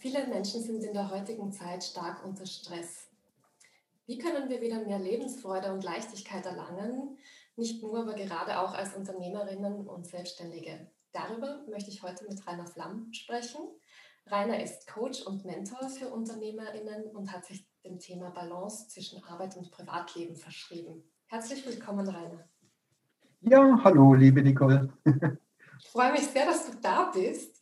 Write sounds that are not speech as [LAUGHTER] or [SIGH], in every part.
Viele Menschen sind in der heutigen Zeit stark unter Stress. Wie können wir wieder mehr Lebensfreude und Leichtigkeit erlangen? Nicht nur, aber gerade auch als Unternehmerinnen und Selbstständige. Darüber möchte ich heute mit Rainer Flamm sprechen. Rainer ist Coach und Mentor für Unternehmerinnen und hat sich dem Thema Balance zwischen Arbeit und Privatleben verschrieben. Herzlich willkommen, Rainer. Ja, hallo, liebe Nicole. [LAUGHS] ich freue mich sehr, dass du da bist.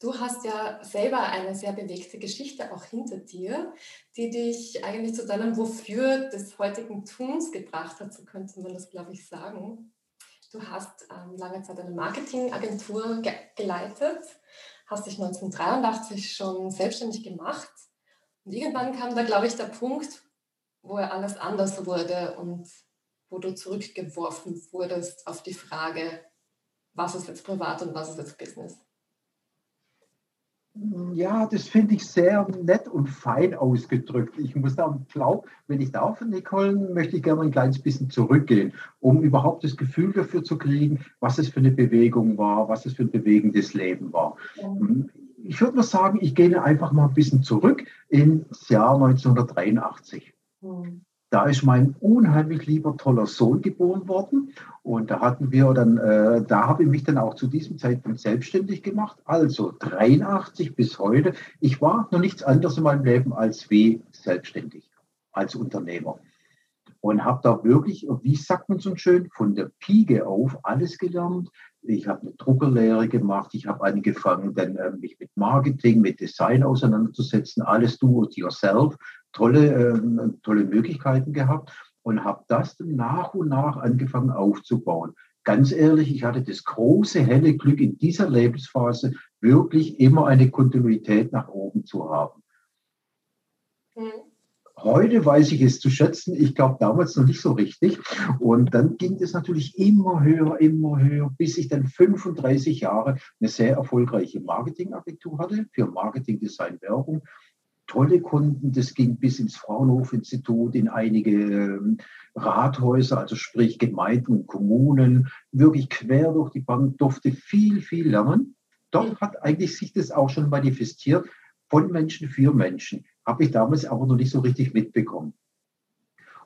Du hast ja selber eine sehr bewegte Geschichte auch hinter dir, die dich eigentlich zu deinem Wofür des heutigen Tuns gebracht hat, so könnte man das, glaube ich, sagen. Du hast ähm, lange Zeit eine Marketingagentur ge geleitet, hast dich 1983 schon selbstständig gemacht und irgendwann kam da, glaube ich, der Punkt, wo alles anders wurde und wo du zurückgeworfen wurdest auf die Frage, was ist jetzt privat und was ist jetzt Business? Ja, das finde ich sehr nett und fein ausgedrückt. Ich muss da glauben, wenn ich darf, Nicole, möchte ich gerne ein kleines bisschen zurückgehen, um überhaupt das Gefühl dafür zu kriegen, was es für eine Bewegung war, was es für ein bewegendes Leben war. Ja. Ich würde mal sagen, ich gehe einfach mal ein bisschen zurück ins Jahr 1983. Mhm da ist mein unheimlich lieber toller Sohn geboren worden. Und da hatten wir dann, äh, da habe ich mich dann auch zu diesem Zeitpunkt selbstständig gemacht, also 83 bis heute. Ich war noch nichts anderes in meinem Leben als wie selbstständig, als Unternehmer. Und habe da wirklich, wie sagt man so schön, von der Pike auf alles gelernt. Ich habe eine Druckerlehre gemacht, ich habe angefangen, dann äh, mich mit Marketing, mit Design auseinanderzusetzen, alles do it yourself tolle, äh, tolle Möglichkeiten gehabt und habe das dann nach und nach angefangen aufzubauen. Ganz ehrlich, ich hatte das große, helle Glück in dieser Lebensphase wirklich immer eine Kontinuität nach oben zu haben. Mhm. Heute weiß ich es zu schätzen. Ich glaube damals noch nicht so richtig. Und dann ging es natürlich immer höher, immer höher, bis ich dann 35 Jahre eine sehr erfolgreiche Marketingagentur hatte für Marketing, Design, Werbung tolle Kunden. Das ging bis ins Fraunhofer-Institut, in einige ähm, Rathäuser, also sprich Gemeinden und Kommunen, wirklich quer durch die Bank, durfte viel, viel lernen. Dort hat eigentlich sich das auch schon manifestiert, von Menschen für Menschen. Habe ich damals aber noch nicht so richtig mitbekommen.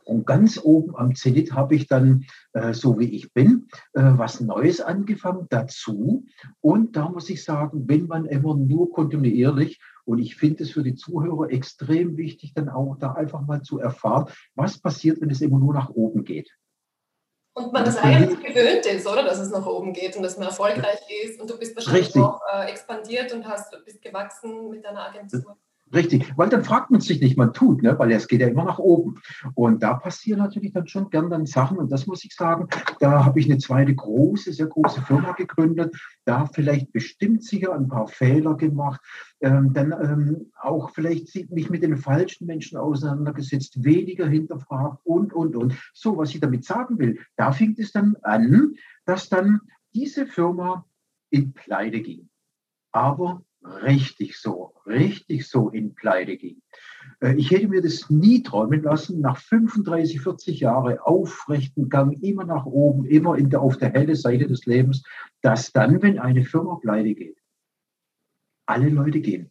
Und ganz oben am Zenit habe ich dann, äh, so wie ich bin, äh, was Neues angefangen dazu. Und da muss ich sagen, wenn man immer nur kontinuierlich und ich finde es für die Zuhörer extrem wichtig, dann auch da einfach mal zu erfahren, was passiert, wenn es immer nur nach oben geht. Und man das eigentlich gewöhnt ist, oder? Dass es nach oben geht und dass man erfolgreich ist. Und du bist wahrscheinlich Richtig. auch äh, expandiert und hast, bist gewachsen mit deiner Agentur. Richtig, weil dann fragt man sich nicht, man tut, ne? weil es geht ja immer nach oben. Und da passieren natürlich dann schon gern dann Sachen. Und das muss ich sagen, da habe ich eine zweite große, sehr große Firma gegründet. Da vielleicht bestimmt sicher ein paar Fehler gemacht. Ähm, dann ähm, auch vielleicht mich mit den falschen Menschen auseinandergesetzt, weniger hinterfragt und, und, und. So, was ich damit sagen will, da fing es dann an, dass dann diese Firma in Pleite ging. Aber richtig so, richtig so in Pleite ging. Äh, ich hätte mir das nie träumen lassen, nach 35, 40 Jahren aufrechten Gang, immer nach oben, immer in der, auf der helle Seite des Lebens, dass dann, wenn eine Firma pleite geht, alle Leute gehen.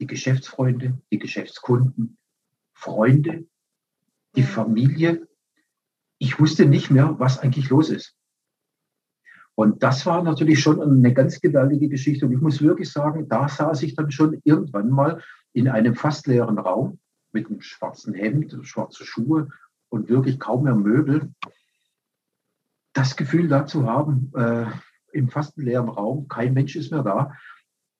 Die Geschäftsfreunde, die Geschäftskunden, Freunde, die Familie. Ich wusste nicht mehr, was eigentlich los ist. Und das war natürlich schon eine ganz gewaltige Geschichte. Und ich muss wirklich sagen, da saß ich dann schon irgendwann mal in einem fast leeren Raum mit einem schwarzen Hemd, schwarze Schuhe und wirklich kaum mehr Möbel. Das Gefühl da zu haben, äh, im fast leeren Raum, kein Mensch ist mehr da,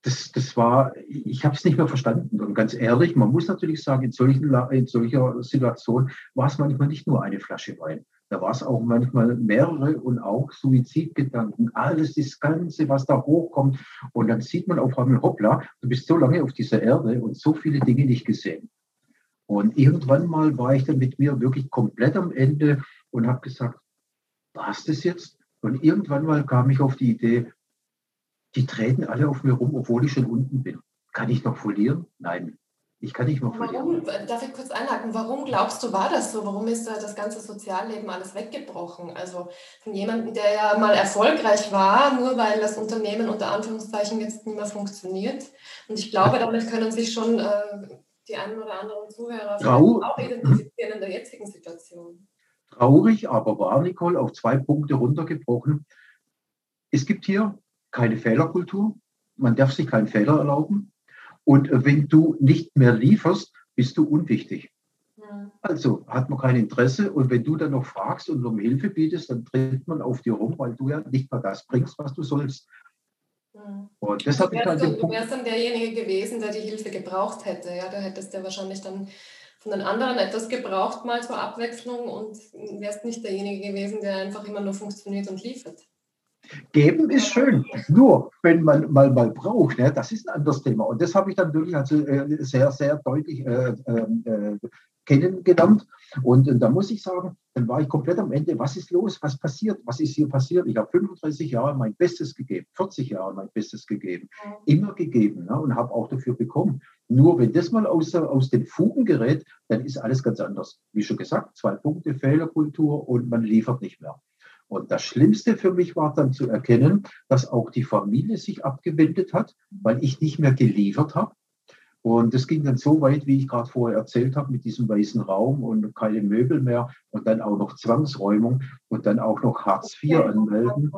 das, das war, ich habe es nicht mehr verstanden. Und ganz ehrlich, man muss natürlich sagen, in, solchen, in solcher Situation war es manchmal nicht nur eine Flasche Wein. Da war es auch manchmal mehrere und auch Suizidgedanken, alles das Ganze, was da hochkommt. Und dann sieht man auf einmal, hoppla, du bist so lange auf dieser Erde und so viele Dinge nicht gesehen. Und irgendwann mal war ich dann mit mir wirklich komplett am Ende und habe gesagt, war es das jetzt? Und irgendwann mal kam ich auf die Idee, die treten alle auf mir rum, obwohl ich schon unten bin. Kann ich noch verlieren? Nein. Ich kann nicht mehr verlieren. Warum, darf ich kurz einhaken, warum glaubst du, war das so? Warum ist da das ganze Sozialleben alles weggebrochen? Also von jemandem, der ja mal erfolgreich war, nur weil das Unternehmen unter Anführungszeichen jetzt nicht mehr funktioniert. Und ich glaube, damit können sich schon äh, die einen oder anderen Zuhörer Trau auch identifizieren in der jetzigen Situation. Traurig, aber wahr, Nicole, auf zwei Punkte runtergebrochen. Es gibt hier keine Fehlerkultur. Man darf sich keinen Fehler erlauben. Und wenn du nicht mehr lieferst, bist du unwichtig. Ja. Also hat man kein Interesse. Und wenn du dann noch fragst und um Hilfe bietest, dann tritt man auf dir rum, weil du ja nicht mal das bringst, was du sollst. Ja. Und das du, wärst dann, du wärst dann derjenige gewesen, der die Hilfe gebraucht hätte. Ja, da hättest du wahrscheinlich dann von den anderen etwas gebraucht, mal zur Abwechslung und wärst nicht derjenige gewesen, der einfach immer nur funktioniert und liefert. Geben ist schön, nur wenn man mal, mal braucht, ne, das ist ein anderes Thema. Und das habe ich dann wirklich also, äh, sehr, sehr deutlich äh, ähm, äh, kennengelernt. Und, und da muss ich sagen, dann war ich komplett am Ende. Was ist los? Was passiert? Was ist hier passiert? Ich habe 35 Jahre mein Bestes gegeben, 40 Jahre mein Bestes gegeben, immer gegeben ne, und habe auch dafür bekommen. Nur wenn das mal aus, aus den Fugen gerät, dann ist alles ganz anders. Wie schon gesagt, zwei Punkte Fehlerkultur und man liefert nicht mehr. Und das Schlimmste für mich war dann zu erkennen, dass auch die Familie sich abgewendet hat, weil ich nicht mehr geliefert habe. Und das ging dann so weit, wie ich gerade vorher erzählt habe, mit diesem weißen Raum und keine Möbel mehr und dann auch noch Zwangsräumung und dann auch noch Hartz IV anmelden.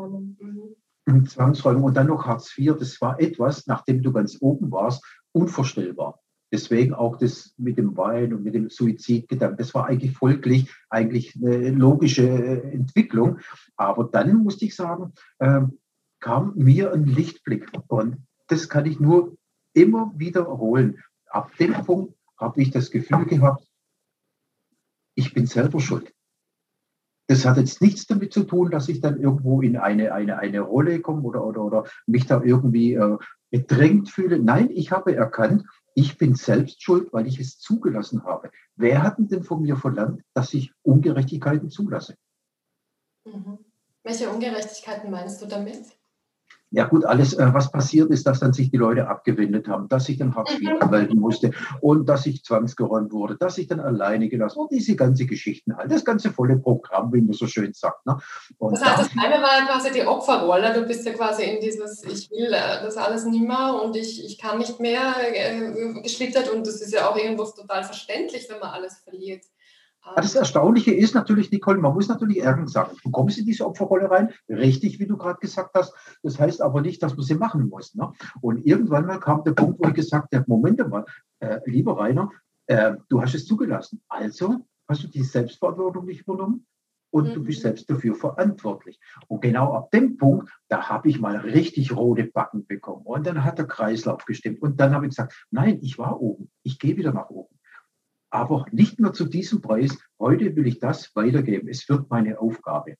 Mhm. Zwangsräumung und dann noch Hartz IV. Das war etwas, nachdem du ganz oben warst, unvorstellbar. Deswegen auch das mit dem Wein und mit dem Suizidgedanken. Das war eigentlich folglich, eigentlich eine logische äh, Entwicklung. Aber dann musste ich sagen, äh, kam mir ein Lichtblick. Und das kann ich nur immer wiederholen. Ab dem Punkt habe ich das Gefühl gehabt, ich bin selber schuld. Das hat jetzt nichts damit zu tun, dass ich dann irgendwo in eine, eine, eine Rolle komme oder, oder, oder mich da irgendwie äh, bedrängt fühle. Nein, ich habe erkannt, ich bin selbst schuld, weil ich es zugelassen habe. Wer hat denn von mir verlangt, dass ich Ungerechtigkeiten zulasse? Mhm. Welche Ungerechtigkeiten meinst du damit? Ja gut, alles, äh, was passiert ist, dass dann sich die Leute abgewendet haben, dass ich dann Hartz IV mhm. anmelden musste und dass ich zwangsgeräumt wurde, dass ich dann alleine gelassen wurde, diese ganze Geschichten halt, das ganze volle Programm, wie man so schön sagt. Ne? Das heißt, das eine war quasi die Opferrolle, du bist ja quasi in dieses, ich will äh, das alles nicht mehr und ich, ich kann nicht mehr äh, geschlittert und das ist ja auch irgendwo total verständlich, wenn man alles verliert. Das Erstaunliche ist natürlich, Nicole, man muss natürlich ehrlich sagen, du kommst in diese Opferrolle rein, richtig, wie du gerade gesagt hast. Das heißt aber nicht, dass man sie machen muss. Ne? Und irgendwann mal kam der Punkt, wo ich gesagt habe, Moment mal, äh, lieber Rainer, äh, du hast es zugelassen. Also hast du die Selbstverantwortung nicht übernommen und mhm. du bist mhm. selbst dafür verantwortlich. Und genau ab dem Punkt, da habe ich mal richtig rote Backen bekommen. Und dann hat der Kreislauf gestimmt. Und dann habe ich gesagt, nein, ich war oben, ich gehe wieder nach oben aber nicht mehr zu diesem Preis. Heute will ich das weitergeben. Es wird meine Aufgabe.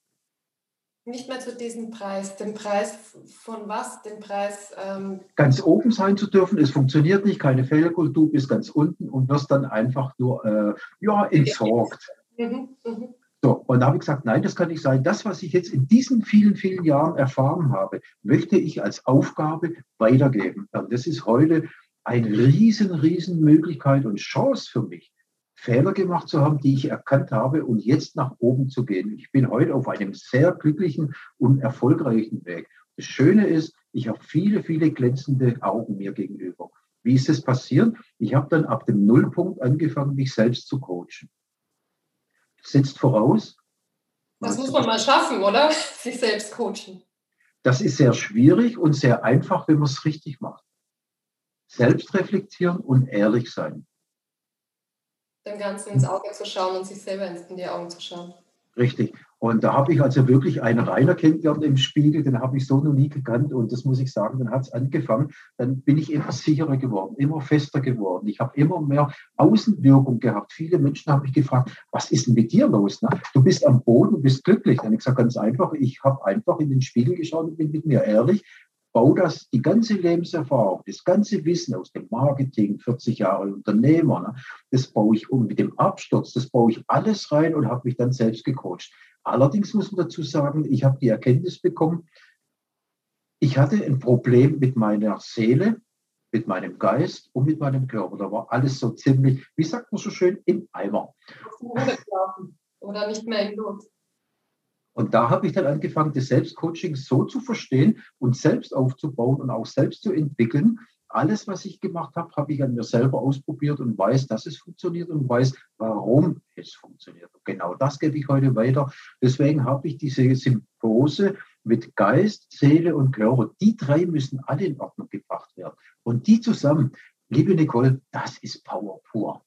Nicht mehr zu diesem Preis. Den Preis von was? Den Preis. Ähm ganz oben sein zu dürfen. Es funktioniert nicht, keine Fehlerkultur, bis ganz unten und wirst dann einfach nur äh, ja, entsorgt. Mhm, mhm. So, und da habe ich gesagt, nein, das kann nicht sein. Das, was ich jetzt in diesen vielen, vielen Jahren erfahren habe, möchte ich als Aufgabe weitergeben. Und das ist heute eine riesen, riesen Möglichkeit und Chance für mich, Fehler gemacht zu haben, die ich erkannt habe und jetzt nach oben zu gehen. Ich bin heute auf einem sehr glücklichen und erfolgreichen Weg. Das Schöne ist, ich habe viele, viele glänzende Augen mir gegenüber. Wie ist es passiert? Ich habe dann ab dem Nullpunkt angefangen, mich selbst zu coachen. Setzt voraus. Das muss man mal schaffen, oder? Sich selbst coachen. Das ist sehr schwierig und sehr einfach, wenn man es richtig macht. Selbst reflektieren und ehrlich sein dem Ganzen ins Auge zu schauen und sich selber in die Augen zu schauen. Richtig. Und da habe ich also wirklich einen Rainer kennengelernt im Spiegel, den habe ich so noch nie gekannt. Und das muss ich sagen, dann hat es angefangen. Dann bin ich immer sicherer geworden, immer fester geworden. Ich habe immer mehr Außenwirkung gehabt. Viele Menschen haben mich gefragt, was ist denn mit dir los? Ne? Du bist am Boden, du bist glücklich. Dann habe ich gesagt, ganz einfach, ich habe einfach in den Spiegel geschaut und bin mit mir ehrlich baue das, die ganze Lebenserfahrung, das ganze Wissen aus dem Marketing, 40 Jahre Unternehmer, ne, das baue ich um mit dem Absturz, das baue ich alles rein und habe mich dann selbst gecoacht. Allerdings muss man dazu sagen, ich habe die Erkenntnis bekommen, ich hatte ein Problem mit meiner Seele mit meinem Geist und mit meinem Körper. Da war alles so ziemlich, wie sagt man so schön, im Eimer. Oder nicht mehr im Blut. Und da habe ich dann angefangen, das Selbstcoaching so zu verstehen und selbst aufzubauen und auch selbst zu entwickeln. Alles, was ich gemacht habe, habe ich an mir selber ausprobiert und weiß, dass es funktioniert und weiß, warum es funktioniert. Und genau das gebe ich heute weiter. Deswegen habe ich diese Symbiose mit Geist, Seele und Körper. Die drei müssen alle in Ordnung gebracht werden. Und die zusammen, liebe Nicole, das ist Power pur.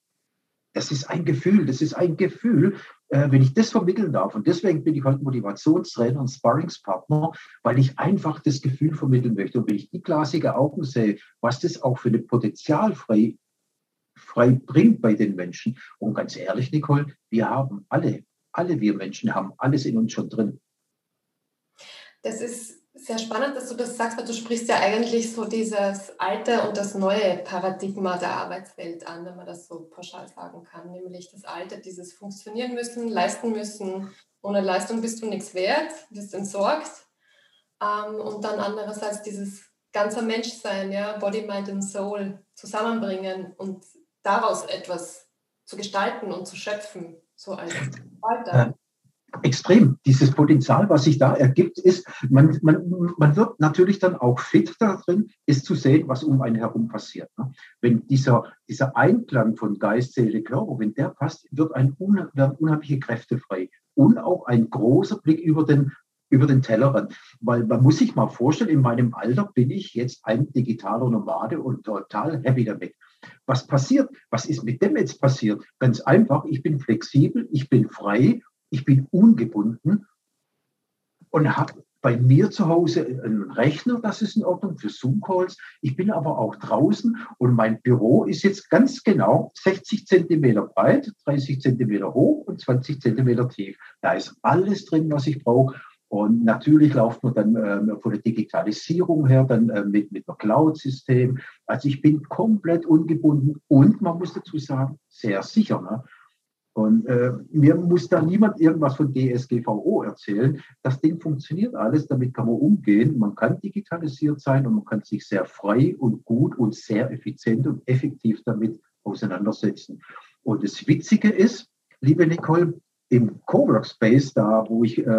Das ist ein Gefühl, das ist ein Gefühl, äh, wenn ich das vermitteln darf. Und deswegen bin ich heute Motivationstrainer und Sparringspartner, weil ich einfach das Gefühl vermitteln möchte. Und wenn ich die glasige Augen sehe, was das auch für ein Potenzial frei, frei bringt bei den Menschen. Und ganz ehrlich, Nicole, wir haben alle, alle wir Menschen haben alles in uns schon drin. Das ist sehr spannend, dass du das sagst, weil du sprichst ja eigentlich so dieses alte und das neue Paradigma der Arbeitswelt an, wenn man das so pauschal sagen kann. Nämlich das alte, dieses funktionieren müssen, leisten müssen. Ohne Leistung bist du nichts wert, bist entsorgt. Ähm, und dann andererseits dieses ganze Menschsein, ja, Body, Mind und Soul zusammenbringen und daraus etwas zu gestalten und zu schöpfen, so als weiter extrem. Dieses Potenzial, was sich da ergibt, ist, man, man, man wird natürlich dann auch fit darin, ist zu sehen, was um einen herum passiert. Ne? Wenn dieser, dieser Einklang von Geist, Seele, Körper, wenn der passt, wird ein, werden unheimliche Kräfte frei und auch ein großer Blick über den über den Tellerrand. Weil man muss sich mal vorstellen, in meinem Alter bin ich jetzt ein digitaler Nomade und total happy damit. Was passiert? Was ist mit dem jetzt passiert? Ganz einfach, ich bin flexibel, ich bin frei ich bin ungebunden und habe bei mir zu Hause einen Rechner, das ist in Ordnung für Zoom-Calls. Ich bin aber auch draußen und mein Büro ist jetzt ganz genau 60 Zentimeter breit, 30 Zentimeter hoch und 20 Zentimeter tief. Da ist alles drin, was ich brauche. Und natürlich läuft man dann äh, von der Digitalisierung her dann äh, mit, mit einem Cloud-System. Also ich bin komplett ungebunden und man muss dazu sagen, sehr sicher. Ne? Und äh, mir muss da niemand irgendwas von DSGVO erzählen. Das Ding funktioniert alles, damit kann man umgehen. Man kann digitalisiert sein und man kann sich sehr frei und gut und sehr effizient und effektiv damit auseinandersetzen. Und das Witzige ist, liebe Nicole, im Coworkspace, da wo ich äh,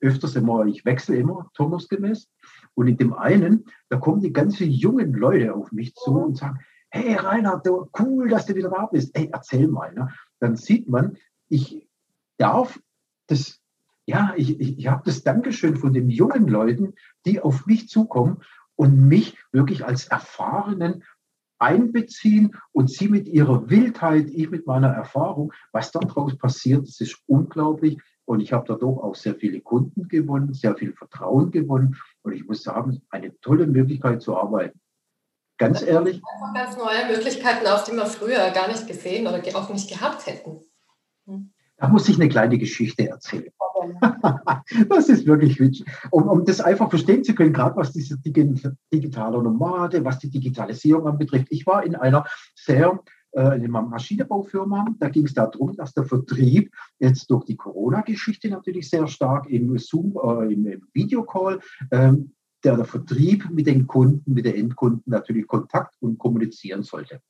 öfters immer, ich wechsle immer turnusgemäß, und in dem einen, da kommen die ganzen jungen Leute auf mich zu und sagen, hey Reinhard, cool, dass du wieder da bist. Hey, erzähl mal. Ne? Dann sieht man, ich darf das, ja, ich, ich, ich habe das Dankeschön von den jungen Leuten, die auf mich zukommen und mich wirklich als Erfahrenen einbeziehen und sie mit ihrer Wildheit, ich mit meiner Erfahrung, was daraus passiert, das ist unglaublich. Und ich habe dadurch auch sehr viele Kunden gewonnen, sehr viel Vertrauen gewonnen. Und ich muss sagen, eine tolle Möglichkeit zu arbeiten. Ganz ehrlich. Einfach ganz neue Möglichkeiten, auf die wir früher gar nicht gesehen oder auch nicht gehabt hätten. Hm. Da muss ich eine kleine Geschichte erzählen. [LAUGHS] das ist wirklich witzig. Um, um das einfach verstehen zu können, gerade was diese digitale Nomade, was die Digitalisierung anbetrifft. Ich war in einer sehr äh, in einer Maschinenbaufirma. Da ging es darum, dass der Vertrieb jetzt durch die Corona-Geschichte natürlich sehr stark im Zoom, äh, im, im Videocall ähm, der, der Vertrieb mit den Kunden, mit den Endkunden natürlich Kontakt und kommunizieren sollte.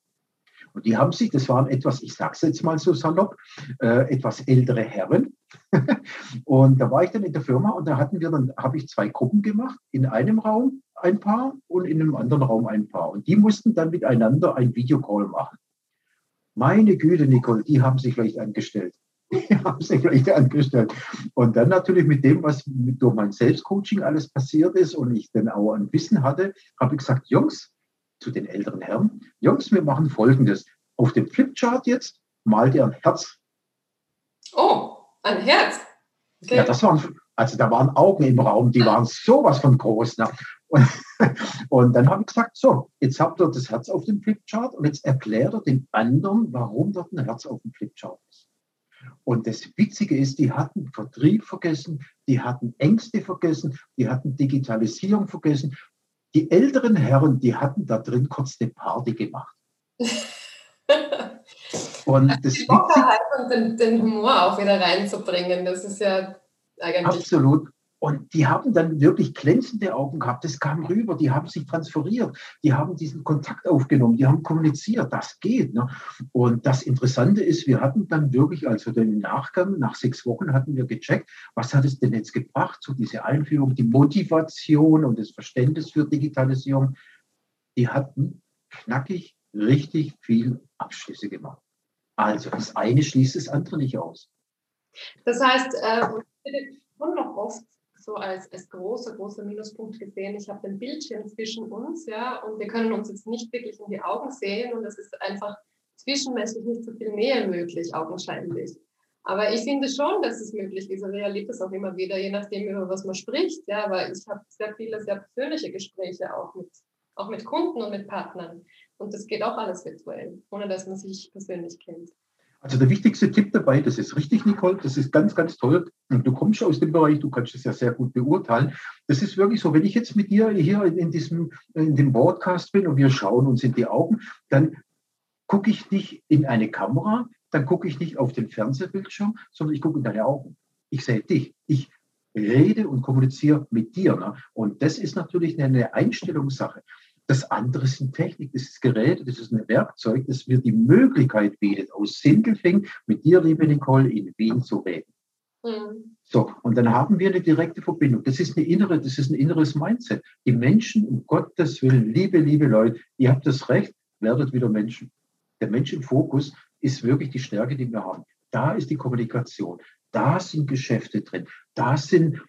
Und die haben sich, das waren etwas, ich sage es jetzt mal so salopp, äh, etwas ältere Herren. [LAUGHS] und da war ich dann in der Firma und da hatten wir dann, habe ich zwei Gruppen gemacht, in einem Raum ein Paar und in einem anderen Raum ein Paar. Und die mussten dann miteinander ein Videocall machen. Meine Güte, Nicole, die haben sich vielleicht angestellt. Die [LAUGHS] haben sich vielleicht angestellt. Und dann natürlich mit dem, was durch mein Selbstcoaching alles passiert ist und ich dann auch ein Wissen hatte, habe ich gesagt, Jungs, zu den älteren Herren, Jungs, wir machen Folgendes. Auf dem Flipchart jetzt malt ihr ein Herz. Oh, ein Herz. Okay. Ja, das waren, also da waren Augen im Raum, die waren sowas von groß. Ne? Und, [LAUGHS] und, dann habe ich gesagt, so, jetzt habt ihr das Herz auf dem Flipchart und jetzt erklärt ihr den anderen, warum dort ein Herz auf dem Flipchart ist. Und das Witzige ist, die hatten Vertrieb vergessen, die hatten Ängste vergessen, die hatten Digitalisierung vergessen. Die älteren Herren, die hatten da drin kurz eine Party gemacht. [LAUGHS] und das die Lockerheit und den, den, Humor auch wieder reinzubringen, das ist ja eigentlich. Absolut. Und die haben dann wirklich glänzende Augen gehabt. Das kam rüber. Die haben sich transferiert. Die haben diesen Kontakt aufgenommen. Die haben kommuniziert. Das geht. Ne? Und das Interessante ist, wir hatten dann wirklich, also den Nachgang, nach sechs Wochen hatten wir gecheckt, was hat es denn jetzt gebracht, so diese Einführung, die Motivation und das Verständnis für Digitalisierung. Die hatten knackig richtig viel Abschlüsse gemacht. Also das eine schließt das andere nicht aus. Das heißt, äh, schon noch oft so als, als großer, großer Minuspunkt gesehen. Ich habe den Bildschirm zwischen uns, ja, und wir können uns jetzt nicht wirklich in die Augen sehen und es ist einfach zwischenmenschlich nicht so viel Nähe möglich, augenscheinlich. Aber ich finde schon, dass es möglich ist. Also ich erlebe das auch immer wieder, je nachdem, über was man spricht. Ja, aber ich habe sehr viele, sehr persönliche Gespräche auch mit, auch mit Kunden und mit Partnern. Und das geht auch alles virtuell, ohne dass man sich persönlich kennt. Also der wichtigste Tipp dabei, das ist richtig, Nicole, das ist ganz, ganz toll. Und du kommst aus dem Bereich, du kannst es ja sehr gut beurteilen. Das ist wirklich so, wenn ich jetzt mit dir hier in diesem, in dem Podcast bin und wir schauen uns in die Augen, dann gucke ich nicht in eine Kamera, dann gucke ich nicht auf den Fernsehbildschirm, sondern ich gucke in deine Augen. Ich sehe dich. Ich rede und kommuniziere mit dir. Ne? Und das ist natürlich eine Einstellungssache. Das andere sind Technik, das ist Gerät, das ist ein Werkzeug, das mir die Möglichkeit bietet, aus Sindelfing mit dir, liebe Nicole, in Wien zu reden. Mhm. So, und dann haben wir eine direkte Verbindung. Das ist eine innere, das ist ein inneres Mindset. Die Menschen, um Gottes Willen, liebe, liebe Leute, ihr habt das Recht, werdet wieder Menschen. Der Mensch im Fokus ist wirklich die Stärke, die wir haben. Da ist die Kommunikation. Da sind Geschäfte drin. Da sind,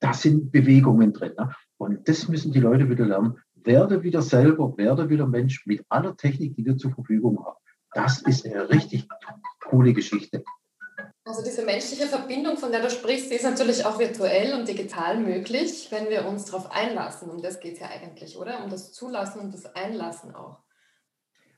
da sind Bewegungen drin. Ne? Und das müssen die Leute wieder lernen werde wieder selber, werde wieder Mensch mit aller Technik, die wir zur Verfügung haben. Das ist eine richtig coole Geschichte. Also diese menschliche Verbindung, von der du sprichst, die ist natürlich auch virtuell und digital möglich, wenn wir uns darauf einlassen. Um das geht ja eigentlich, oder? Um das Zulassen und das Einlassen auch.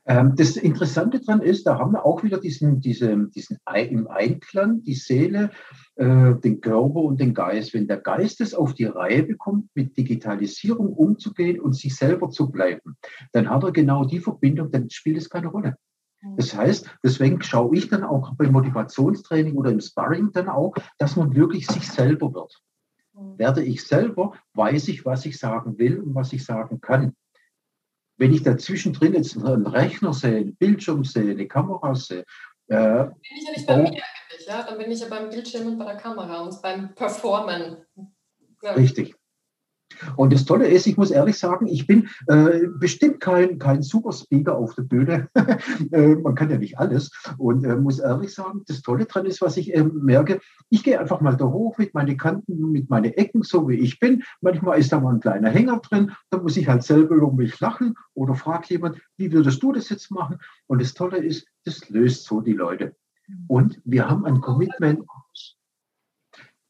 Ähm, das Interessante daran ist, da haben wir auch wieder diesen, diese, diesen im Einklang die Seele, äh, den Körper und den Geist. Wenn der Geist es auf die Reihe bekommt, mit Digitalisierung umzugehen und sich selber zu bleiben, dann hat er genau die Verbindung, dann spielt es keine Rolle. Mhm. Das heißt, deswegen schaue ich dann auch beim Motivationstraining oder im Sparring dann auch, dass man wirklich sich selber wird. Mhm. Werde ich selber, weiß ich, was ich sagen will und was ich sagen kann. Wenn ich dazwischen drin jetzt einen Rechner sehe, einen Bildschirm sehe, eine Kamera sehe, äh, bin ich ja nicht bei mir eigentlich, ja? Dann bin ich ja beim Bildschirm und bei der Kamera und beim Performen. Ja. Richtig. Und das Tolle ist, ich muss ehrlich sagen, ich bin äh, bestimmt kein, kein Superspeaker auf der Bühne. [LAUGHS] äh, man kann ja nicht alles. Und äh, muss ehrlich sagen, das Tolle daran ist, was ich ähm, merke, ich gehe einfach mal da hoch mit meinen Kanten, mit meinen Ecken, so wie ich bin. Manchmal ist da mal ein kleiner Hänger drin. Da muss ich halt selber über mich lachen oder frage jemand, wie würdest du das jetzt machen? Und das Tolle ist, das löst so die Leute. Und wir haben ein Commitment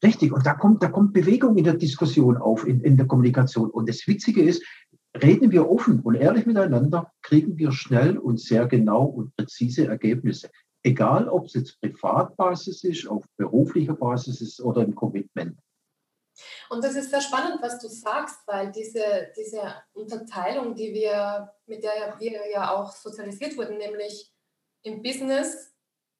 Richtig, und da kommt, da kommt Bewegung in der Diskussion auf, in, in der Kommunikation. Und das Witzige ist, reden wir offen und ehrlich miteinander, kriegen wir schnell und sehr genau und präzise Ergebnisse. Egal, ob es jetzt Privatbasis ist, auf beruflicher Basis ist oder im Commitment. Und das ist sehr spannend, was du sagst, weil diese, diese Unterteilung, die wir, mit der wir ja auch sozialisiert wurden, nämlich im Business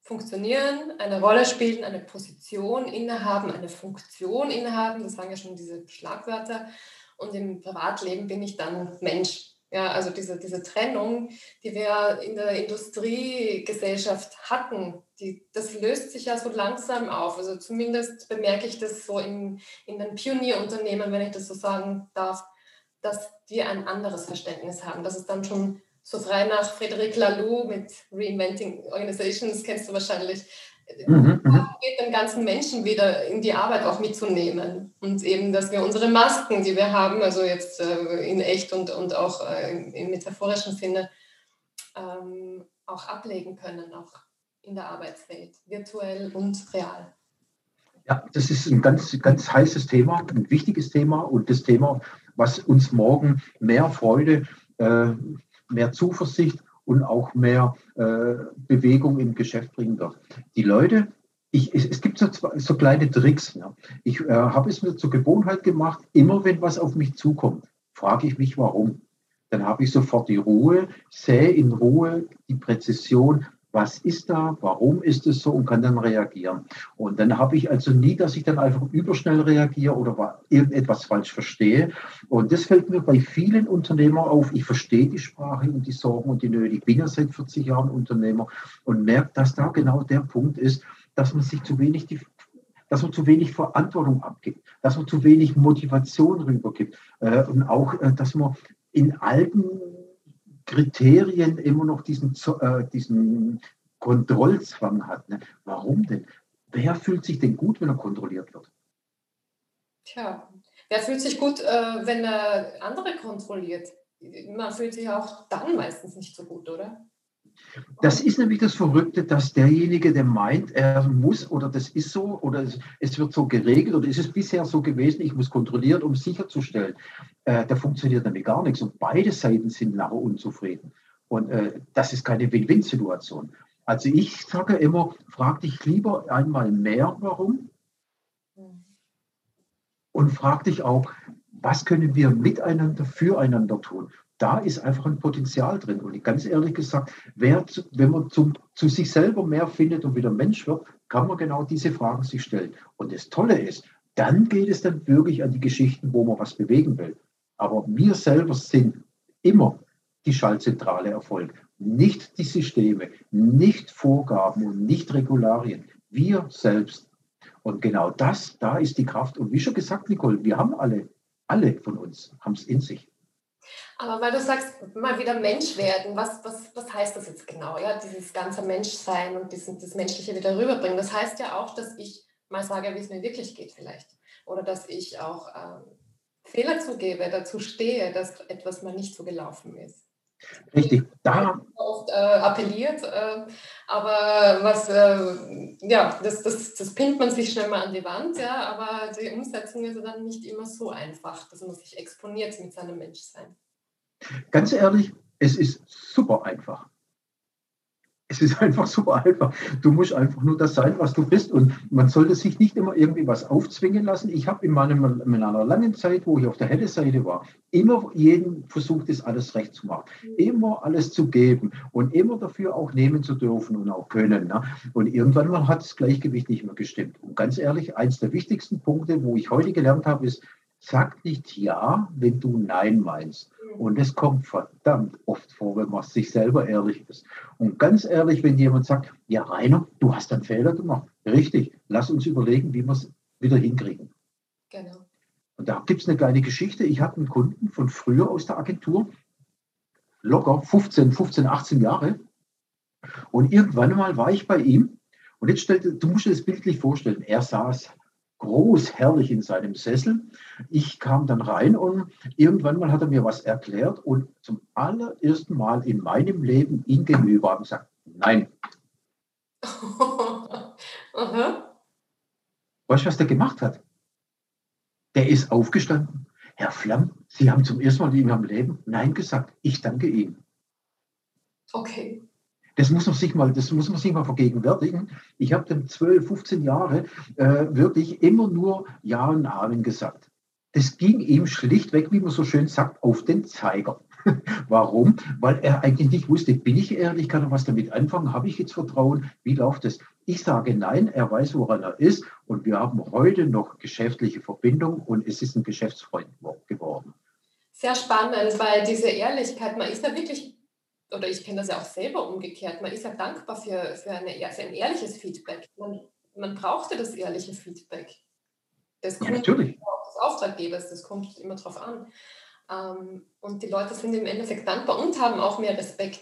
funktionieren, eine Rolle spielen, eine Position innehaben, eine Funktion innehaben, das sagen ja schon diese Schlagwörter. Und im Privatleben bin ich dann Mensch. Ja, also diese, diese Trennung, die wir in der Industriegesellschaft hatten, die, das löst sich ja so langsam auf. Also zumindest bemerke ich das so in, in den Pionierunternehmen, wenn ich das so sagen darf, dass die ein anderes Verständnis haben, dass es dann schon so frei nach Frederic Laloux mit Reinventing Organizations, kennst du wahrscheinlich, mhm, mhm, geht den ganzen Menschen wieder in die Arbeit auch mitzunehmen. Und eben, dass wir unsere Masken, die wir haben, also jetzt äh, in echt und, und auch äh, im metaphorischen Sinne, ähm, auch ablegen können, auch in der Arbeitswelt, virtuell und real. Ja, das ist ein ganz, ganz heißes Thema, ein wichtiges Thema und das Thema, was uns morgen mehr Freude äh, mehr Zuversicht und auch mehr äh, Bewegung im Geschäft bringen wird. Die Leute, ich, es, es, gibt so, so kleine Tricks. Ja. Ich äh, habe es mir zur Gewohnheit gemacht, immer wenn was auf mich zukommt, frage ich mich, warum. Dann habe ich sofort die Ruhe, sehe in Ruhe die Präzision, was ist da, warum ist es so und kann dann reagieren. Und dann habe ich also nie, dass ich dann einfach überschnell reagiere oder irgendetwas falsch verstehe. Und das fällt mir bei vielen Unternehmern auf. Ich verstehe die Sprache und die Sorgen und die Nöte. Ich bin ja seit 40 Jahren Unternehmer und merke, dass da genau der Punkt ist, dass man sich zu wenig die dass man zu wenig Verantwortung abgibt, dass man zu wenig Motivation rübergibt äh, und auch, äh, dass man in alten Kriterien immer noch diesen, äh, diesen Kontrollzwang hat. Ne? Warum denn? Wer fühlt sich denn gut, wenn er kontrolliert wird? Tja, wer fühlt sich gut, äh, wenn er andere kontrolliert? Man fühlt sich auch dann meistens nicht so gut, oder? Das ist nämlich das Verrückte, dass derjenige, der meint, er muss oder das ist so oder es, es wird so geregelt oder ist es bisher so gewesen, ich muss kontrollieren, um sicherzustellen, äh, da funktioniert nämlich gar nichts und beide Seiten sind nachher unzufrieden. Und äh, das ist keine Win-Win-Situation. Also ich sage immer, frag dich lieber einmal mehr, warum und frag dich auch, was können wir miteinander, füreinander tun da ist einfach ein Potenzial drin. Und ganz ehrlich gesagt, wer, wenn man zum, zu sich selber mehr findet und wieder Mensch wird, kann man genau diese Fragen sich stellen. Und das Tolle ist, dann geht es dann wirklich an die Geschichten, wo man was bewegen will. Aber wir selber sind immer die Schaltzentrale Erfolg, nicht die Systeme, nicht Vorgaben und nicht Regularien. Wir selbst. Und genau das, da ist die Kraft. Und wie schon gesagt, Nicole, wir haben alle, alle von uns haben es in sich. Aber weil du sagst, mal wieder Mensch werden, was, was, was heißt das jetzt genau? Ja, dieses ganze Menschsein und diesen, das Menschliche wieder rüberbringen. Das heißt ja auch, dass ich mal sage, wie es mir wirklich geht vielleicht. Oder dass ich auch ähm, Fehler zugebe, dazu stehe, dass etwas mal nicht so gelaufen ist. Richtig, da. Oft äh, appelliert, äh, aber was, äh, ja, das, das, das pinnt man sich schnell mal an die Wand, ja, aber die Umsetzung ist dann nicht immer so einfach, dass man sich exponiert mit seinem Menschsein. Ganz ehrlich, es ist super einfach. Es ist einfach super einfach. Du musst einfach nur das sein, was du bist. Und man sollte sich nicht immer irgendwie was aufzwingen lassen. Ich habe in, in meiner langen Zeit, wo ich auf der helle Seite war, immer jeden versucht, das alles recht zu machen. Immer alles zu geben und immer dafür auch nehmen zu dürfen und auch können. Ne? Und irgendwann mal hat das Gleichgewicht nicht mehr gestimmt. Und ganz ehrlich, eins der wichtigsten Punkte, wo ich heute gelernt habe, ist, sag nicht Ja, wenn du Nein meinst. Und es kommt verdammt oft vor, wenn man sich selber ehrlich ist. Und ganz ehrlich, wenn jemand sagt, ja Rainer, du hast einen Fehler gemacht. Richtig, lass uns überlegen, wie wir es wieder hinkriegen. Genau. Und da gibt es eine kleine Geschichte. Ich hatte einen Kunden von früher aus der Agentur, locker 15, 15, 18 Jahre. Und irgendwann mal war ich bei ihm. Und jetzt stellte, du musst dir das bildlich vorstellen, er saß groß, herrlich in seinem Sessel. Ich kam dann rein und irgendwann mal hat er mir was erklärt und zum allerersten Mal in meinem Leben ihm gegenüber habe ich gesagt, nein. [LAUGHS] Weißt du, was der gemacht hat? Der ist aufgestanden. Herr Flamm, Sie haben zum ersten Mal in Ihrem Leben Nein gesagt. Ich danke Ihnen. Okay. Das muss man sich mal, das muss man sich mal vergegenwärtigen. Ich habe dann 12, 15 Jahre äh, wirklich immer nur Ja und Amen gesagt. Das ging ihm schlichtweg, wie man so schön sagt, auf den Zeiger. [LAUGHS] Warum? Weil er eigentlich nicht wusste, bin ich ehrlich, kann er was damit anfangen, habe ich jetzt Vertrauen, wie läuft es? Ich sage nein, er weiß, woran er ist und wir haben heute noch geschäftliche Verbindung und es ist ein Geschäftsfreund geworden. Sehr spannend, weil diese Ehrlichkeit, man ist ja wirklich oder ich kenne das ja auch selber umgekehrt, man ist ja dankbar für, für, eine, für ein ehrliches Feedback. Man, man brauchte das ehrliche Feedback. Das ja, natürlich. Auch des Auftraggebers, das kommt immer drauf an. Ähm, und die Leute sind im Endeffekt dankbar und haben auch mehr Respekt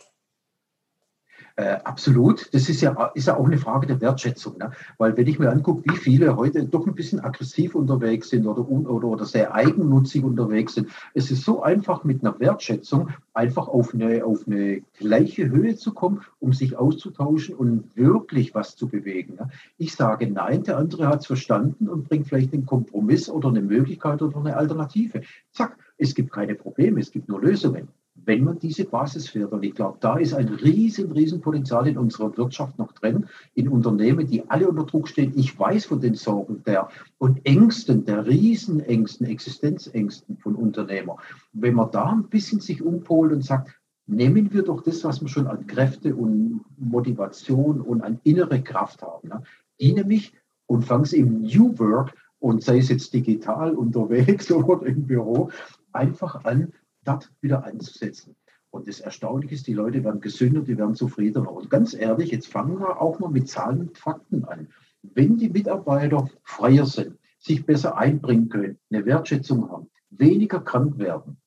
äh, absolut. Das ist ja, ist ja auch eine Frage der Wertschätzung. Ne? Weil wenn ich mir angucke, wie viele heute doch ein bisschen aggressiv unterwegs sind oder, oder, oder sehr eigennutzig unterwegs sind, es ist so einfach mit einer Wertschätzung einfach auf eine, auf eine gleiche Höhe zu kommen, um sich auszutauschen und wirklich was zu bewegen. Ne? Ich sage nein, der andere hat es verstanden und bringt vielleicht einen Kompromiss oder eine Möglichkeit oder eine Alternative. Zack, es gibt keine Probleme, es gibt nur Lösungen wenn man diese Basis. Und ich glaube, da ist ein riesen, riesen Potenzial in unserer Wirtschaft noch drin, in Unternehmen, die alle unter Druck stehen. Ich weiß von den Sorgen der und Ängsten, der Riesenängsten, Existenzängsten von Unternehmern. Wenn man da ein bisschen sich umpolt und sagt, nehmen wir doch das, was wir schon an Kräfte und Motivation und an innere Kraft haben. Ne? Die nämlich und fangen sie im New Work und sei es jetzt digital [LAUGHS] unterwegs oder im Büro, einfach an, dort wieder einzusetzen. Und das Erstaunliche ist, die Leute werden gesünder, die werden zufriedener. Und ganz ehrlich, jetzt fangen wir auch mal mit Zahlen und Fakten an. Wenn die Mitarbeiter freier sind, sich besser einbringen können, eine Wertschätzung haben, weniger krank werden,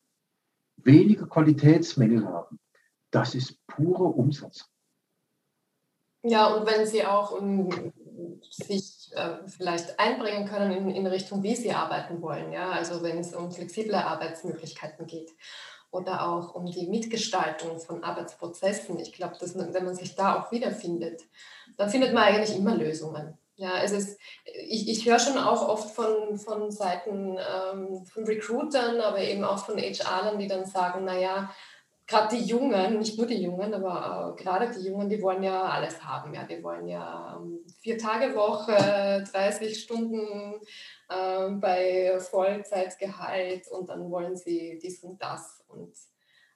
weniger Qualitätsmängel haben, das ist purer Umsatz. Ja, und wenn sie auch sich äh, vielleicht einbringen können in, in Richtung, wie sie arbeiten wollen, ja, also wenn es um flexible Arbeitsmöglichkeiten geht oder auch um die Mitgestaltung von Arbeitsprozessen. Ich glaube, dass man, wenn man sich da auch wiederfindet, dann findet man eigentlich immer Lösungen. Ja, es ist, ich, ich höre schon auch oft von, von Seiten ähm, von Recruitern, aber eben auch von HR-Lern, die dann sagen, naja, gerade die Jungen, nicht nur die Jungen, aber äh, gerade die Jungen, die wollen ja alles haben. Ja, die wollen ja ähm, vier Tage Woche, 30 Stunden äh, bei Vollzeitgehalt und dann wollen sie dies und das. Und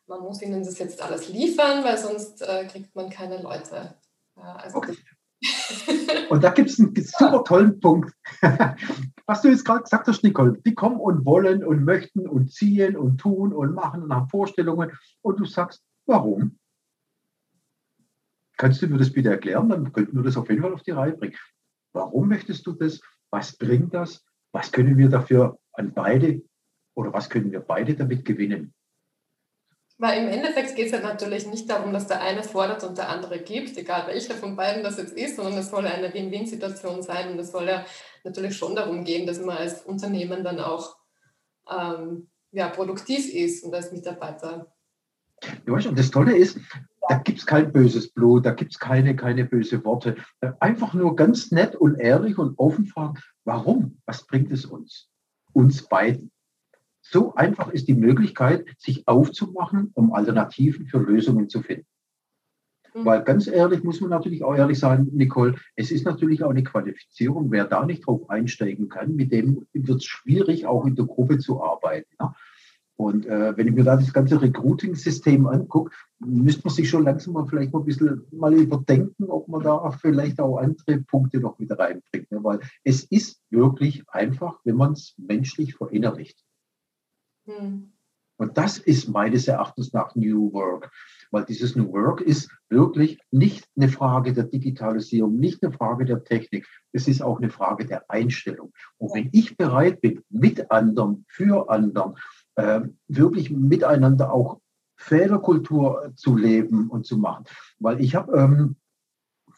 man muss ihnen das jetzt alles liefern, weil sonst äh, kriegt man keine Leute. Ja, also okay. [LAUGHS] Und da gibt es einen super tollen Punkt. Was du jetzt gerade gesagt hast, Nicole, die kommen und wollen und möchten und ziehen und tun und machen und haben Vorstellungen. Und du sagst, warum? Kannst du mir das bitte erklären? Dann könnten wir das auf jeden Fall auf die Reihe bringen. Warum möchtest du das? Was bringt das? Was können wir dafür an beide oder was können wir beide damit gewinnen? Weil im Endeffekt geht es ja natürlich nicht darum, dass der eine fordert und der andere gibt, egal welcher von beiden das jetzt ist, sondern es soll eine Win-Win-Situation sein und es soll ja natürlich schon darum gehen, dass man als Unternehmen dann auch ähm, ja, produktiv ist und als Mitarbeiter. Ja, und das Tolle ist, da gibt es kein böses Blut, da gibt es keine, keine böse Worte. Einfach nur ganz nett und ehrlich und offen fragen, warum? Was bringt es uns? Uns beiden. So einfach ist die Möglichkeit, sich aufzumachen, um Alternativen für Lösungen zu finden. Mhm. Weil ganz ehrlich muss man natürlich auch ehrlich sein, Nicole, es ist natürlich auch eine Qualifizierung. Wer da nicht drauf einsteigen kann, mit dem wird es schwierig, auch in der Gruppe zu arbeiten. Ne? Und äh, wenn ich mir da das ganze Recruiting-System angucke, müsste man sich schon langsam mal vielleicht mal ein bisschen mal überdenken, ob man da vielleicht auch andere Punkte noch mit reinbringt. Ne? Weil es ist wirklich einfach, wenn man es menschlich verinnerlicht. Hm. Und das ist meines Erachtens nach New Work, weil dieses New Work ist wirklich nicht eine Frage der Digitalisierung, nicht eine Frage der Technik, es ist auch eine Frage der Einstellung. Und wenn ich bereit bin, mit anderen, für anderen, äh, wirklich miteinander auch Fehlerkultur zu leben und zu machen, weil ich habe ähm,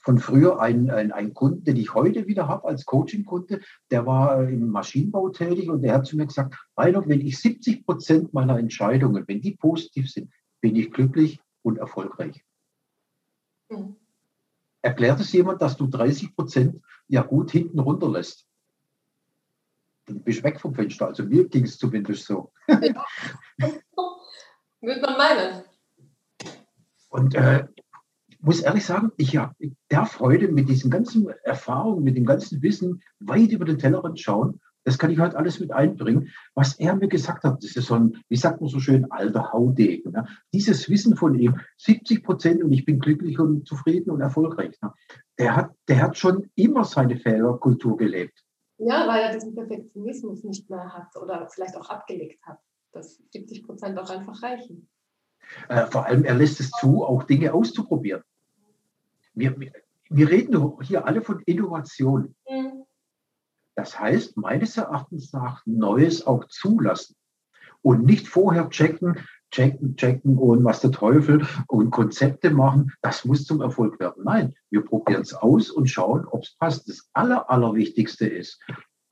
von früher ein, ein, ein Kunden, den ich heute wieder habe als Coaching-Kunde, der war im Maschinenbau tätig und der hat zu mir gesagt, Rainer, wenn ich 70 Prozent meiner Entscheidungen, wenn die positiv sind, bin ich glücklich und erfolgreich. Mhm. Erklärt es jemand, dass du 30 Prozent ja gut hinten runterlässt? Dann bist du weg vom Fenster. Also mir ging es zumindest so. Ja. [LAUGHS] Würde man meinen. Und äh, muss ehrlich sagen, ich, ja, ich darf heute mit diesen ganzen Erfahrungen, mit dem ganzen Wissen weit über den Tellerrand schauen. Das kann ich heute alles mit einbringen. Was er mir gesagt hat, das ist so ein, wie sagt man so schön, alter Haudegen. Ne? Dieses Wissen von ihm, 70 Prozent und ich bin glücklich und zufrieden und erfolgreich. Ne? Der, hat, der hat schon immer seine Fehlerkultur gelebt. Ja, weil er diesen Perfektionismus nicht mehr hat oder vielleicht auch abgelegt hat, dass 70 Prozent auch einfach reichen. Äh, vor allem, er lässt es zu, auch Dinge auszuprobieren. Wir, wir reden hier alle von Innovation. Mhm. Das heißt, meines Erachtens nach, Neues auch zulassen und nicht vorher checken, checken, checken und was der Teufel und Konzepte machen. Das muss zum Erfolg werden. Nein, wir probieren es aus und schauen, ob es passt. Das Aller, Allerwichtigste ist,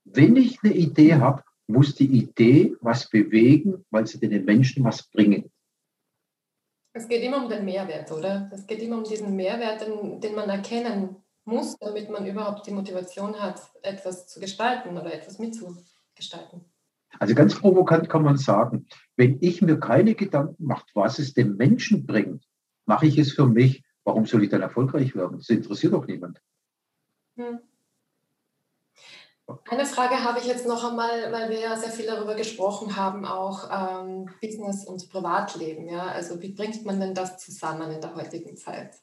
wenn ich eine Idee habe, muss die Idee was bewegen, weil sie den Menschen was bringen. Es geht immer um den Mehrwert, oder? Es geht immer um diesen Mehrwert, den, den man erkennen muss, damit man überhaupt die Motivation hat, etwas zu gestalten oder etwas mitzugestalten. Also ganz provokant kann man sagen, wenn ich mir keine Gedanken mache, was es dem Menschen bringt, mache ich es für mich. Warum soll ich dann erfolgreich werden? Das interessiert doch niemand. Hm. Eine Frage habe ich jetzt noch einmal, weil wir ja sehr viel darüber gesprochen haben, auch ähm, Business und Privatleben. Ja? Also wie bringt man denn das zusammen in der heutigen Zeit?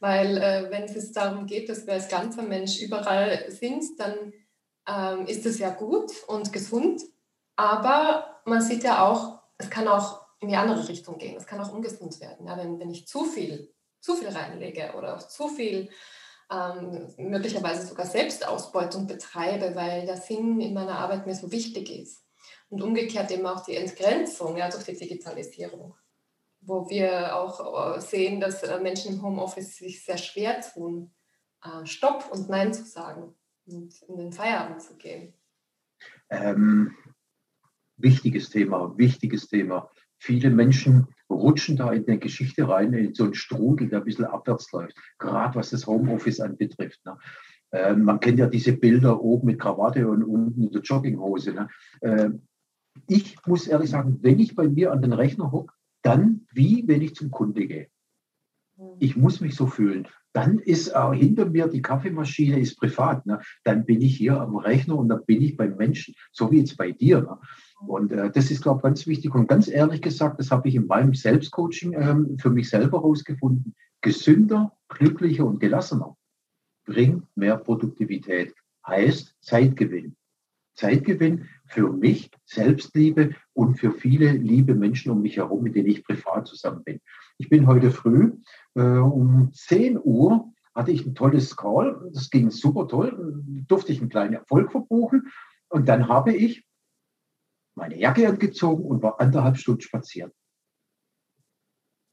Weil äh, wenn es darum geht, dass wir als ganzer Mensch überall sind, dann ähm, ist es ja gut und gesund. Aber man sieht ja auch, es kann auch in die andere Richtung gehen. Es kann auch ungesund werden. Ja? Wenn, wenn ich zu viel, zu viel reinlege oder auch zu viel ähm, möglicherweise sogar Selbstausbeutung betreibe, weil der Sinn in meiner Arbeit mir so wichtig ist. Und umgekehrt eben auch die Entgrenzung ja, durch die Digitalisierung, wo wir auch äh, sehen, dass äh, Menschen im Homeoffice sich sehr schwer tun, äh, Stopp und Nein zu sagen und in den Feierabend zu gehen. Ähm, wichtiges Thema, wichtiges Thema. Viele Menschen rutschen da in eine Geschichte rein, in so einen Strudel, der ein bisschen abwärts läuft, gerade was das Homeoffice anbetrifft. Ne? Äh, man kennt ja diese Bilder oben mit Krawatte und unten in der Jogginghose. Ne? Äh, ich muss ehrlich sagen, wenn ich bei mir an den Rechner hocke, dann wie wenn ich zum Kunde gehe. Ich muss mich so fühlen. Dann ist äh, hinter mir die Kaffeemaschine ist privat. Ne? Dann bin ich hier am Rechner und dann bin ich beim Menschen, so wie jetzt bei dir. Ne? Und äh, das ist, glaube ich, ganz wichtig. Und ganz ehrlich gesagt, das habe ich in meinem Selbstcoaching ähm, für mich selber herausgefunden. Gesünder, glücklicher und gelassener bringt mehr Produktivität, heißt Zeitgewinn. Zeitgewinn für mich, Selbstliebe und für viele liebe Menschen um mich herum, mit denen ich privat zusammen bin. Ich bin heute früh um 10 Uhr hatte ich ein tolles Call. Das ging super toll. Durfte ich einen kleinen Erfolg verbuchen. Und dann habe ich meine Jacke angezogen und war anderthalb Stunden spazieren.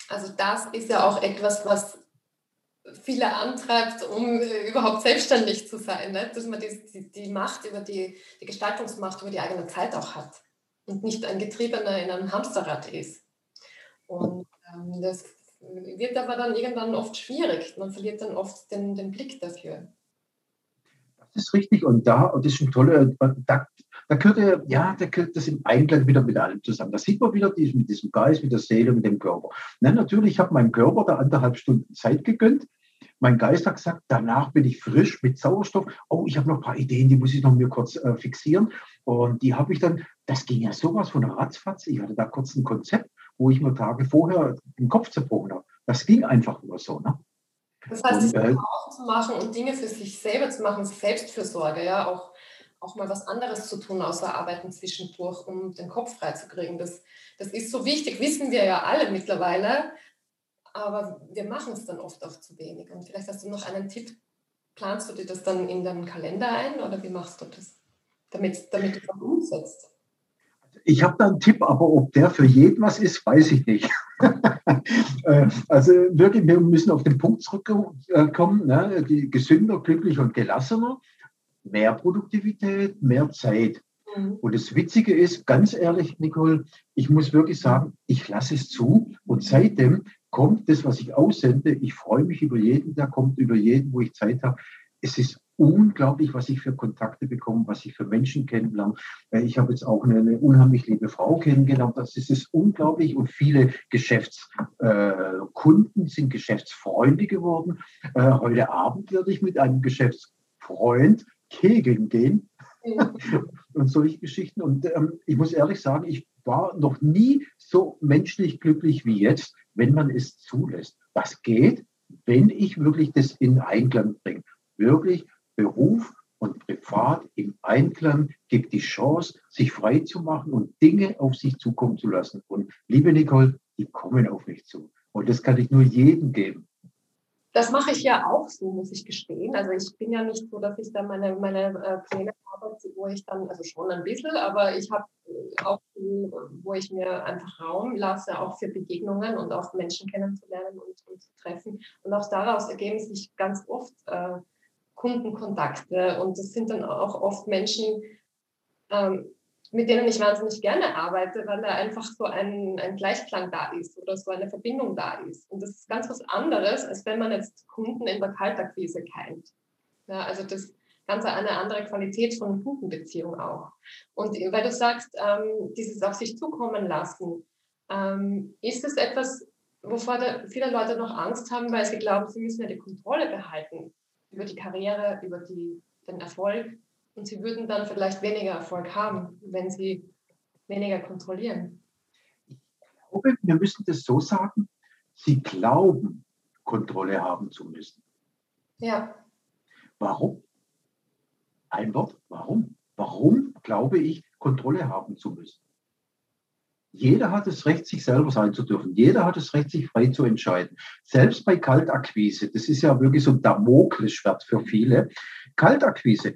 Also das ist ja auch etwas, was viele antreibt, um äh, überhaupt selbstständig zu sein, ne? dass man die, die, die Macht über die, die Gestaltungsmacht über die eigene Zeit auch hat und nicht ein Getriebener in einem Hamsterrad ist. Und ähm, das wird aber dann irgendwann oft schwierig. Man verliert dann oft den, den Blick dafür. Das ist richtig. Und da, und das ist ein toller, da, da gehört ja, da gehört das im Einklang wieder mit allem zusammen. Da sieht man wieder diesen, mit diesem Geist, mit der Seele, mit dem Körper. Na, natürlich habe meinem Körper da anderthalb Stunden Zeit gegönnt. Mein Geist hat gesagt, danach bin ich frisch mit Sauerstoff. Oh, ich habe noch ein paar Ideen, die muss ich noch mir kurz äh, fixieren. Und die habe ich dann, das ging ja sowas von ratzfatz. Ich hatte da kurz ein Konzept, wo ich mir Tage vorher den Kopf zerbrochen habe. Das ging einfach nur so. Ne? Das heißt, sich äh, zu machen und Dinge für sich selber zu machen, Selbstfürsorge, ja, auch, auch mal was anderes zu tun, außer Arbeiten zwischendurch, um den Kopf freizukriegen. Das, das ist so wichtig, wissen wir ja alle mittlerweile, aber wir machen es dann oft auch zu wenig. Und vielleicht hast du noch einen Tipp, planst du dir das dann in deinen Kalender ein oder wie machst du das, damit, damit du das umsetzt? Ich habe da einen Tipp, aber ob der für jeden was ist, weiß ich nicht. [LAUGHS] Äh, also wirklich, wir müssen auf den Punkt zurückkommen, ne? die gesünder, glücklicher und gelassener, mehr Produktivität, mehr Zeit. Mhm. Und das Witzige ist, ganz ehrlich, Nicole, ich muss wirklich sagen, ich lasse es zu und seitdem kommt das, was ich aussende. Ich freue mich über jeden, der kommt, über jeden, wo ich Zeit habe. Es ist unglaublich, was ich für Kontakte bekomme, was ich für Menschen kennenlerne. Äh, ich habe jetzt auch eine, eine unheimlich liebe Frau kennengelernt. Das ist, ist unglaublich und viele Geschäftskunden äh, sind Geschäftsfreunde geworden. Äh, heute Abend werde ich mit einem Geschäftsfreund kegeln gehen ja. [LAUGHS] und solche Geschichten. Und ähm, ich muss ehrlich sagen, ich war noch nie so menschlich glücklich wie jetzt, wenn man es zulässt. Was geht, wenn ich wirklich das in Einklang bringe? Wirklich Beruf und Privat im Einklang gibt die Chance, sich frei zu machen und Dinge auf sich zukommen zu lassen. Und liebe Nicole, die kommen auf mich zu. Und das kann ich nur jedem geben. Das mache ich ja auch so, muss ich gestehen. Also ich bin ja nicht so, dass ich da meine, meine äh, Pläne habe, wo ich dann, also schon ein bisschen, aber ich habe äh, auch, wo ich mir einfach Raum lasse, auch für Begegnungen und auch Menschen kennenzulernen und, und zu treffen. Und auch daraus ergeben sich ganz oft äh, Kundenkontakte und das sind dann auch oft Menschen, ähm, mit denen ich wahnsinnig gerne arbeite, weil da einfach so ein, ein Gleichklang da ist oder so eine Verbindung da ist. Und das ist ganz was anderes, als wenn man jetzt Kunden in der Kaltakquise kennt. Ja, also das ganz eine andere Qualität von Kundenbeziehung auch. Und weil du sagst, ähm, dieses auf sich zukommen lassen, ähm, ist es etwas, wovor viele Leute noch Angst haben, weil sie glauben, sie müssen ja die Kontrolle behalten über die Karriere, über die, den Erfolg. Und sie würden dann vielleicht weniger Erfolg haben, wenn sie weniger kontrollieren. Ich glaube, wir müssen das so sagen, sie glauben, Kontrolle haben zu müssen. Ja. Warum? Ein Wort, warum? Warum glaube ich, Kontrolle haben zu müssen? Jeder hat das Recht, sich selber sein zu dürfen. Jeder hat das Recht, sich frei zu entscheiden. Selbst bei Kaltakquise, das ist ja wirklich so ein Damoklesschwert für viele. Kaltakquise,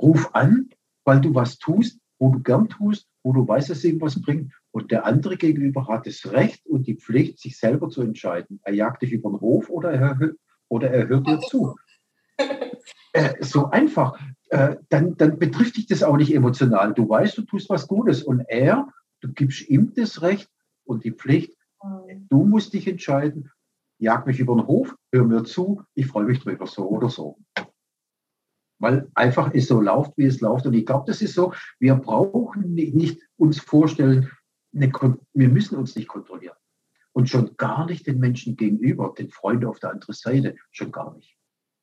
ruf an, weil du was tust, wo du gern tust, wo du weißt, dass es ihm was bringt. Und der andere gegenüber hat das Recht und die Pflicht, sich selber zu entscheiden. Er jagt dich über den Hof oder er, oder er hört dir zu. [LAUGHS] Äh, so einfach. Äh, dann, dann betrifft dich das auch nicht emotional. Du weißt, du tust was Gutes. Und er, du gibst ihm das Recht und die Pflicht. Mhm. Du musst dich entscheiden. Jag mich über den Hof, hör mir zu, ich freue mich drüber, so oder so weil einfach es so läuft, wie es läuft. Und ich glaube, das ist so, wir brauchen nicht uns vorstellen, eine, wir müssen uns nicht kontrollieren. Und schon gar nicht den Menschen gegenüber, den Freunden auf der anderen Seite, schon gar nicht.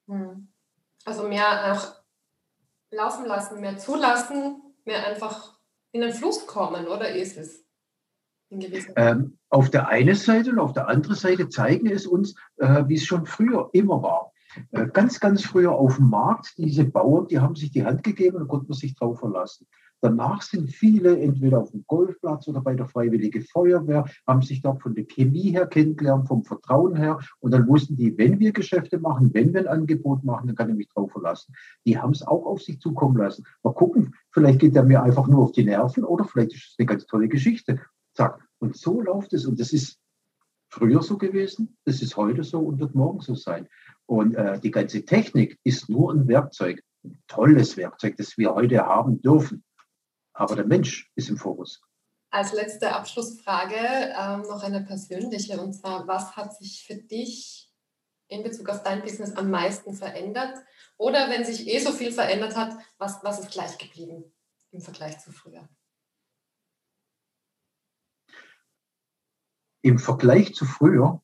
Hm. Also mehr auch laufen lassen, mehr zulassen, mehr einfach in den Fluss kommen, oder ist es? Ähm, auf der einen Seite und auf der anderen Seite zeigen es uns, äh, wie es schon früher immer war. Äh, ganz, ganz früher auf dem Markt, diese Bauern, die haben sich die Hand gegeben und konnte man sich drauf verlassen. Danach sind viele entweder auf dem Golfplatz oder bei der Freiwilligen Feuerwehr, haben sich dort von der Chemie her kennengelernt, vom Vertrauen her. Und dann wussten die, wenn wir Geschäfte machen, wenn wir ein Angebot machen, dann kann ich mich drauf verlassen. Die haben es auch auf sich zukommen lassen. Mal gucken, vielleicht geht er mir einfach nur auf die Nerven oder vielleicht ist es eine ganz tolle Geschichte. Zack. Und so läuft es. Und das ist früher so gewesen, das ist heute so und wird morgen so sein. Und äh, die ganze Technik ist nur ein Werkzeug, ein tolles Werkzeug, das wir heute haben dürfen. Aber der Mensch ist im Fokus. Als letzte Abschlussfrage ähm, noch eine persönliche, und zwar, was hat sich für dich in Bezug auf dein Business am meisten verändert? Oder wenn sich eh so viel verändert hat, was, was ist gleich geblieben im Vergleich zu früher? Im Vergleich zu früher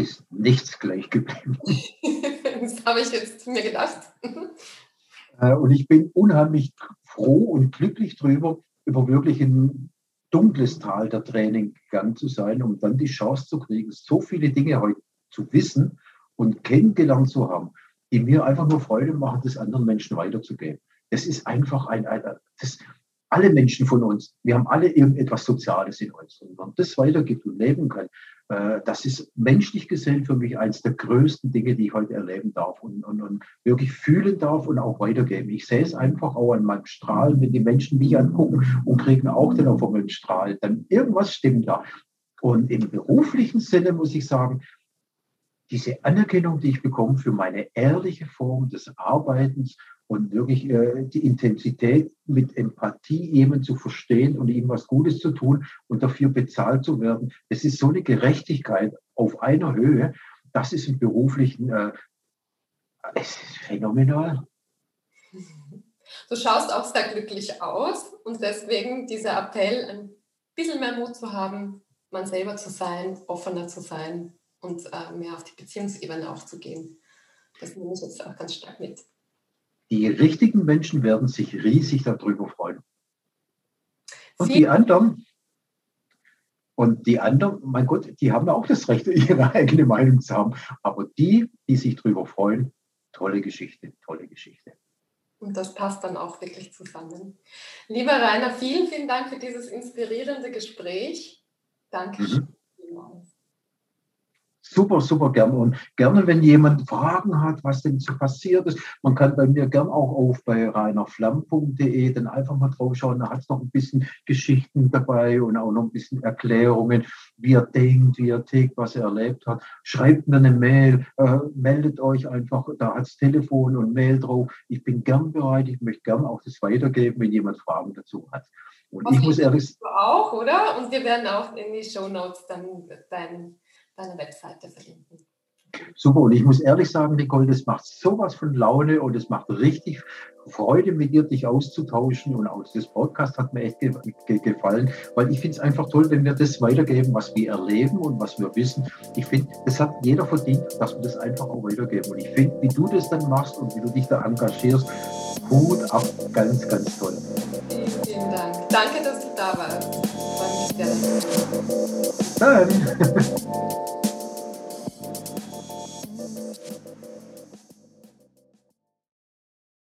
ist nichts gleich geblieben. [LAUGHS] das habe ich jetzt mir gedacht. Äh, und ich bin unheimlich froh und glücklich darüber, über wirklich ein dunkles Tal der Training gegangen zu sein, um dann die Chance zu kriegen, so viele Dinge heute zu wissen und kennengelernt zu haben, die mir einfach nur Freude machen, das anderen Menschen weiterzugeben. Das ist einfach ein, ein das, alle Menschen von uns, wir haben alle irgendetwas Soziales in uns. Und wenn man das weitergibt und leben kann, das ist menschlich gesehen für mich eines der größten Dinge, die ich heute erleben darf und, und, und, wirklich fühlen darf und auch weitergeben. Ich sehe es einfach auch an meinem Strahlen, wenn die Menschen mich angucken und kriegen auch den auf meinen Strahl. Dann irgendwas stimmt da. Und im beruflichen Sinne muss ich sagen, diese Anerkennung, die ich bekomme für meine ehrliche Form des Arbeitens und wirklich äh, die Intensität mit Empathie jemanden zu verstehen und ihm was Gutes zu tun und dafür bezahlt zu werden. Es ist so eine Gerechtigkeit auf einer Höhe. Das ist im beruflichen, äh, es ist phänomenal. Du schaust auch sehr glücklich aus und deswegen dieser Appell, ein bisschen mehr Mut zu haben, man selber zu sein, offener zu sein und äh, mehr auf die Beziehungsebene auch zu gehen. Das nehme ich jetzt auch ganz stark mit. Die richtigen Menschen werden sich riesig darüber freuen. Und die anderen, und die anderen, mein Gott, die haben auch das Recht, ihre eigene Meinung zu haben. Aber die, die sich darüber freuen, tolle Geschichte, tolle Geschichte. Und das passt dann auch wirklich zusammen. Lieber Rainer, vielen, vielen Dank für dieses inspirierende Gespräch. Dankeschön. Mhm. Super, super gerne. Und gerne, wenn jemand Fragen hat, was denn so passiert ist, man kann bei mir gern auch auf bei reinerflamm.de dann einfach mal drauf schauen. Da hat es noch ein bisschen Geschichten dabei und auch noch ein bisschen Erklärungen, wie er denkt, wie er tickt, was er erlebt hat. Schreibt mir eine Mail, äh, meldet euch einfach, da hat es Telefon und Mail drauf. Ich bin gern bereit, ich möchte gern auch das weitergeben, wenn jemand Fragen dazu hat. Und Was ich muss ehrlich auch, oder? Und wir werden auch in die Show Notes dann deinen deine Webseite verlinken. Super, und ich muss ehrlich sagen, Nicole, das macht sowas von Laune und es macht richtig Freude mit dir, dich auszutauschen und auch das Podcast hat mir echt ge ge gefallen, weil ich finde es einfach toll, wenn wir das weitergeben, was wir erleben und was wir wissen. Ich finde, das hat jeder verdient, dass wir das einfach auch weitergeben. Und ich finde, wie du das dann machst und wie du dich da engagierst, Hut ab, ganz, ganz toll. Vielen, vielen Dank. Danke, dass du da warst. Freue mich sehr. Dann.